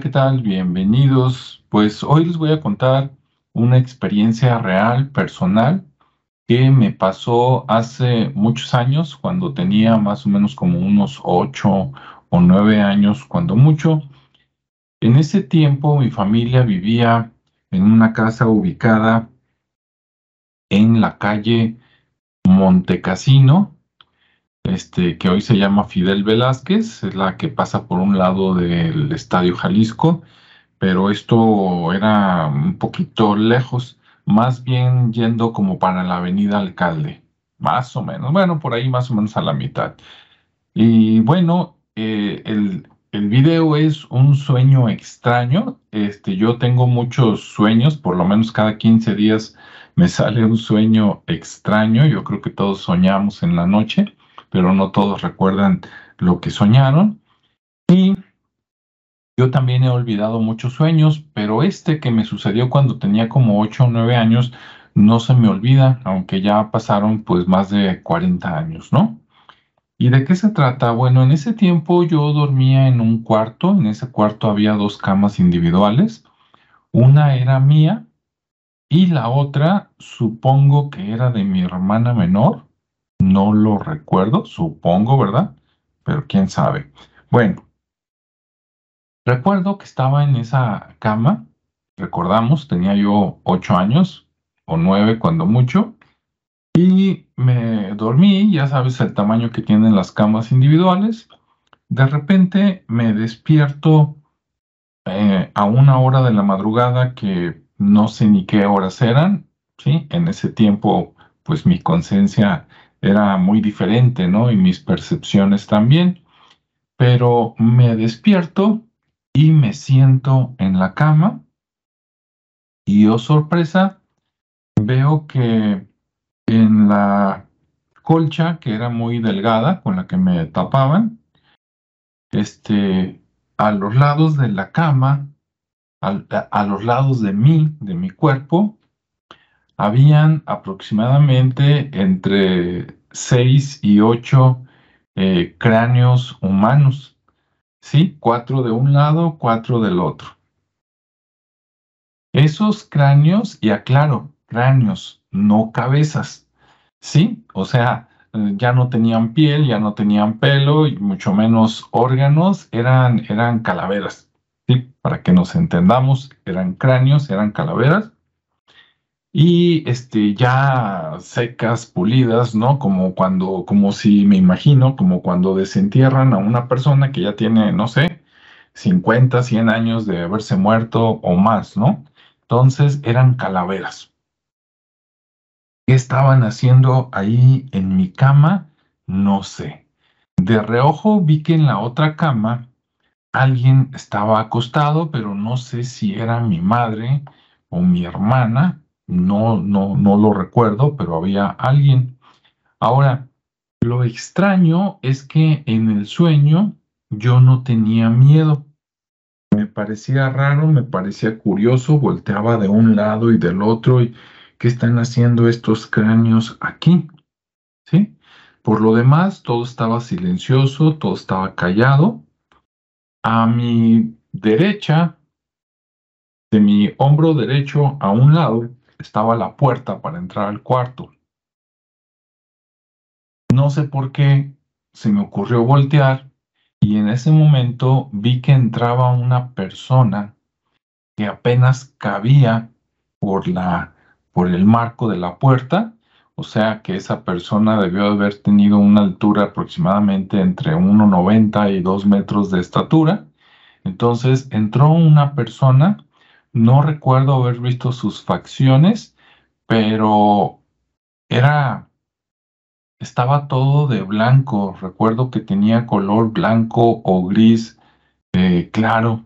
¿qué tal? Bienvenidos. Pues hoy les voy a contar una experiencia real, personal, que me pasó hace muchos años, cuando tenía más o menos como unos ocho o nueve años, cuando mucho. En ese tiempo mi familia vivía en una casa ubicada en la calle Montecasino, este, que hoy se llama Fidel Velázquez, es la que pasa por un lado del Estadio Jalisco, pero esto era un poquito lejos, más bien yendo como para la Avenida Alcalde, más o menos, bueno, por ahí más o menos a la mitad. Y bueno, eh, el, el video es un sueño extraño. Este, yo tengo muchos sueños, por lo menos cada 15 días me sale un sueño extraño. Yo creo que todos soñamos en la noche pero no todos recuerdan lo que soñaron. Y yo también he olvidado muchos sueños, pero este que me sucedió cuando tenía como 8 o 9 años no se me olvida, aunque ya pasaron pues más de 40 años, ¿no? ¿Y de qué se trata? Bueno, en ese tiempo yo dormía en un cuarto, en ese cuarto había dos camas individuales, una era mía y la otra supongo que era de mi hermana menor no lo recuerdo, supongo, ¿verdad? Pero quién sabe. Bueno, recuerdo que estaba en esa cama, recordamos, tenía yo ocho años o nueve cuando mucho, y me dormí, ya sabes el tamaño que tienen las camas individuales. De repente me despierto eh, a una hora de la madrugada que no sé ni qué horas eran, ¿sí? En ese tiempo, pues mi conciencia era muy diferente, ¿no? Y mis percepciones también. Pero me despierto y me siento en la cama y, oh sorpresa, veo que en la colcha, que era muy delgada, con la que me tapaban, este, a los lados de la cama, a los lados de mí, de mi cuerpo, habían aproximadamente entre 6 y 8 eh, cráneos humanos, ¿sí? Cuatro de un lado, cuatro del otro. Esos cráneos, y aclaro, cráneos, no cabezas, ¿sí? O sea, eh, ya no tenían piel, ya no tenían pelo y mucho menos órganos, eran, eran calaveras, ¿sí? Para que nos entendamos, eran cráneos, eran calaveras y este, ya secas, pulidas, ¿no? Como cuando, como si me imagino, como cuando desentierran a una persona que ya tiene, no sé, 50, 100 años de haberse muerto o más, ¿no? Entonces eran calaveras. ¿Qué estaban haciendo ahí en mi cama? No sé. De reojo vi que en la otra cama alguien estaba acostado, pero no sé si era mi madre o mi hermana no, no, no lo recuerdo, pero había alguien. Ahora, lo extraño es que en el sueño yo no tenía miedo. Me parecía raro, me parecía curioso, volteaba de un lado y del otro y ¿qué están haciendo estos cráneos aquí? ¿Sí? Por lo demás, todo estaba silencioso, todo estaba callado. A mi derecha, de mi hombro derecho a un lado, estaba la puerta para entrar al cuarto. No sé por qué se me ocurrió voltear y en ese momento vi que entraba una persona que apenas cabía por la por el marco de la puerta, o sea que esa persona debió haber tenido una altura aproximadamente entre 1,90 y 2 metros de estatura. Entonces entró una persona no recuerdo haber visto sus facciones, pero era, estaba todo de blanco. Recuerdo que tenía color blanco o gris eh, claro.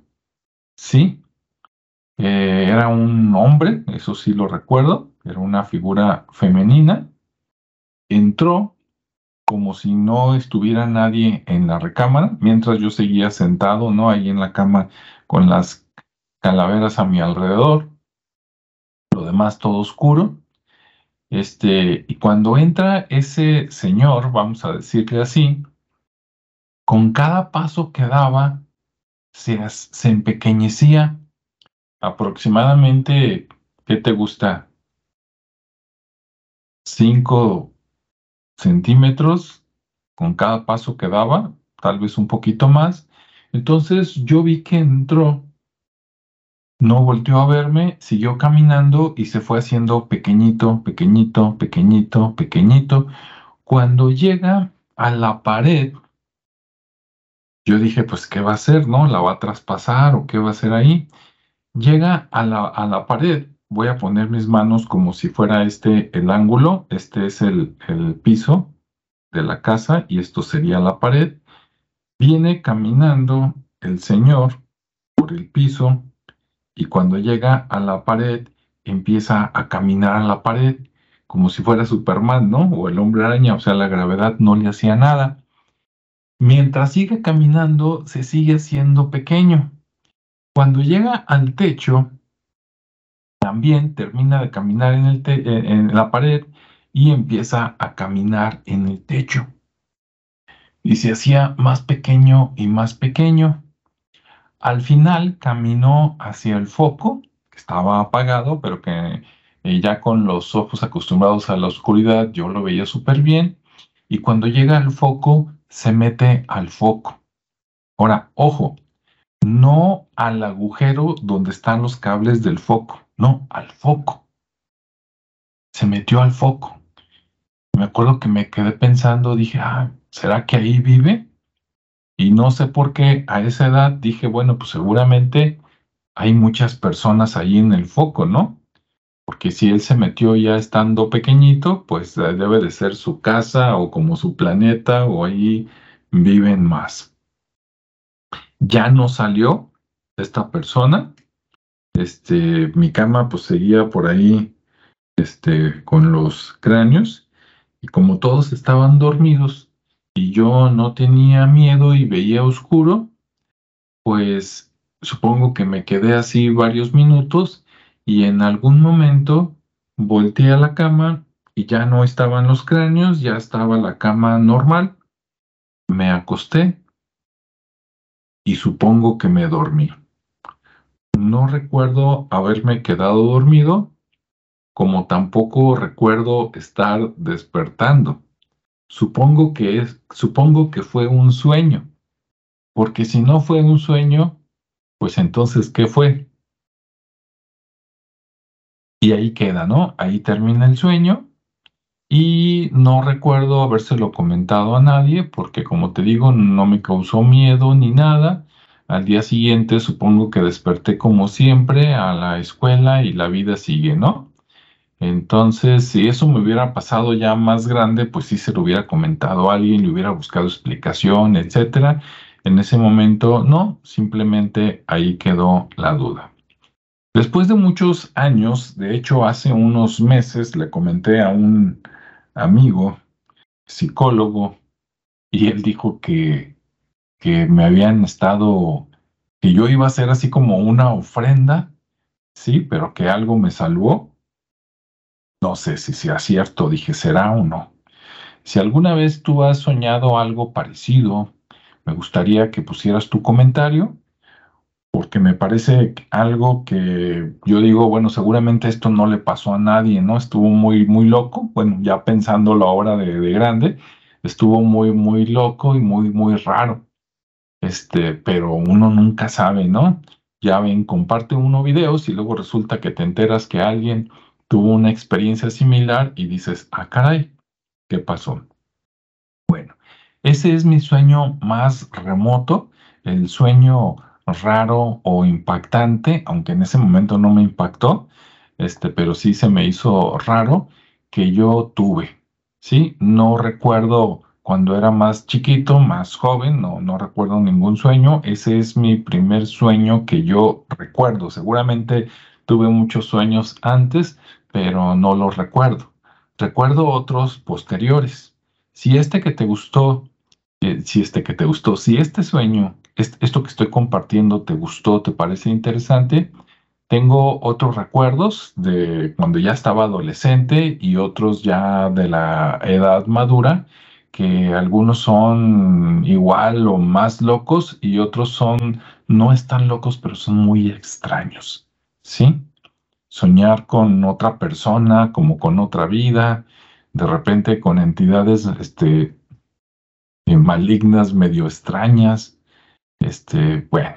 Sí, eh, era un hombre, eso sí lo recuerdo, era una figura femenina. Entró como si no estuviera nadie en la recámara, mientras yo seguía sentado, ¿no? Ahí en la cama con las calaveras a mi alrededor, lo demás todo oscuro. Este, y cuando entra ese señor, vamos a decirle así, con cada paso que daba, se, se empequeñecía aproximadamente, ¿qué te gusta? 5 centímetros con cada paso que daba, tal vez un poquito más. Entonces yo vi que entró, no volteó a verme, siguió caminando y se fue haciendo pequeñito, pequeñito, pequeñito, pequeñito. Cuando llega a la pared, yo dije, pues, ¿qué va a hacer? ¿No? ¿La va a traspasar o qué va a hacer ahí? Llega a la, a la pared, voy a poner mis manos como si fuera este el ángulo, este es el, el piso de la casa y esto sería la pared. Viene caminando el señor por el piso y cuando llega a la pared empieza a caminar a la pared como si fuera Superman, ¿no? O el hombre araña, o sea, la gravedad no le hacía nada. Mientras sigue caminando, se sigue haciendo pequeño. Cuando llega al techo, también termina de caminar en, en la pared y empieza a caminar en el techo. Y se hacía más pequeño y más pequeño. Al final caminó hacia el foco, que estaba apagado, pero que eh, ya con los ojos acostumbrados a la oscuridad yo lo veía súper bien. Y cuando llega al foco, se mete al foco. Ahora, ojo, no al agujero donde están los cables del foco, no, al foco. Se metió al foco. Me acuerdo que me quedé pensando, dije, ah, ¿será que ahí vive? Y no sé por qué a esa edad dije, bueno, pues seguramente hay muchas personas ahí en el foco, ¿no? Porque si él se metió ya estando pequeñito, pues debe de ser su casa o como su planeta o ahí viven más ya no salió esta persona. Este, mi cama pues seguía por ahí, este, con los cráneos y como todos estaban dormidos y yo no tenía miedo y veía oscuro, pues supongo que me quedé así varios minutos y en algún momento volteé a la cama y ya no estaban los cráneos, ya estaba la cama normal. Me acosté y supongo que me dormí. No recuerdo haberme quedado dormido, como tampoco recuerdo estar despertando. Supongo que es, supongo que fue un sueño, porque si no fue un sueño, pues entonces ¿qué fue? Y ahí queda, ¿no? Ahí termina el sueño y no recuerdo habérselo comentado a nadie porque como te digo no me causó miedo ni nada. Al día siguiente supongo que desperté como siempre a la escuela y la vida sigue, ¿no? Entonces, si eso me hubiera pasado ya más grande, pues sí se lo hubiera comentado a alguien, le hubiera buscado explicación, etcétera. En ese momento, no, simplemente ahí quedó la duda. Después de muchos años, de hecho hace unos meses le comenté a un amigo, psicólogo, y él dijo que, que me habían estado, que yo iba a ser así como una ofrenda, sí, pero que algo me salvó. No sé si sea cierto, dije, será o no. Si alguna vez tú has soñado algo parecido, me gustaría que pusieras tu comentario porque me parece algo que yo digo, bueno, seguramente esto no le pasó a nadie, ¿no? Estuvo muy, muy loco, bueno, ya pensándolo ahora de, de grande, estuvo muy, muy loco y muy, muy raro. Este, pero uno nunca sabe, ¿no? Ya ven, comparte uno videos y luego resulta que te enteras que alguien tuvo una experiencia similar y dices, ah, caray, ¿qué pasó? Bueno, ese es mi sueño más remoto, el sueño raro o impactante, aunque en ese momento no me impactó, este, pero sí se me hizo raro que yo tuve. Sí, no recuerdo cuando era más chiquito, más joven, no, no recuerdo ningún sueño. Ese es mi primer sueño que yo recuerdo. Seguramente tuve muchos sueños antes, pero no los recuerdo. Recuerdo otros posteriores. Si este que te gustó, eh, si este que te gustó, si este sueño esto que estoy compartiendo te gustó, te parece interesante. Tengo otros recuerdos de cuando ya estaba adolescente y otros ya de la edad madura que algunos son igual o más locos y otros son, no están locos, pero son muy extraños, ¿sí? Soñar con otra persona, como con otra vida, de repente con entidades, este, eh, malignas, medio extrañas, este, bueno,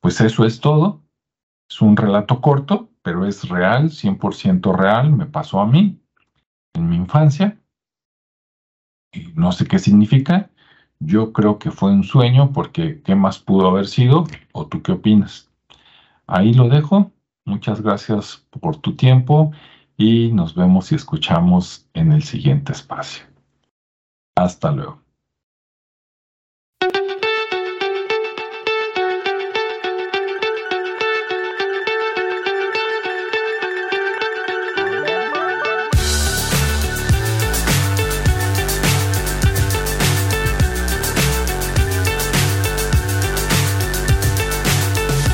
pues eso es todo. Es un relato corto, pero es real, 100% real, me pasó a mí en mi infancia no sé qué significa. Yo creo que fue un sueño porque ¿qué más pudo haber sido? ¿O tú qué opinas? Ahí lo dejo. Muchas gracias por tu tiempo y nos vemos y escuchamos en el siguiente espacio. Hasta luego.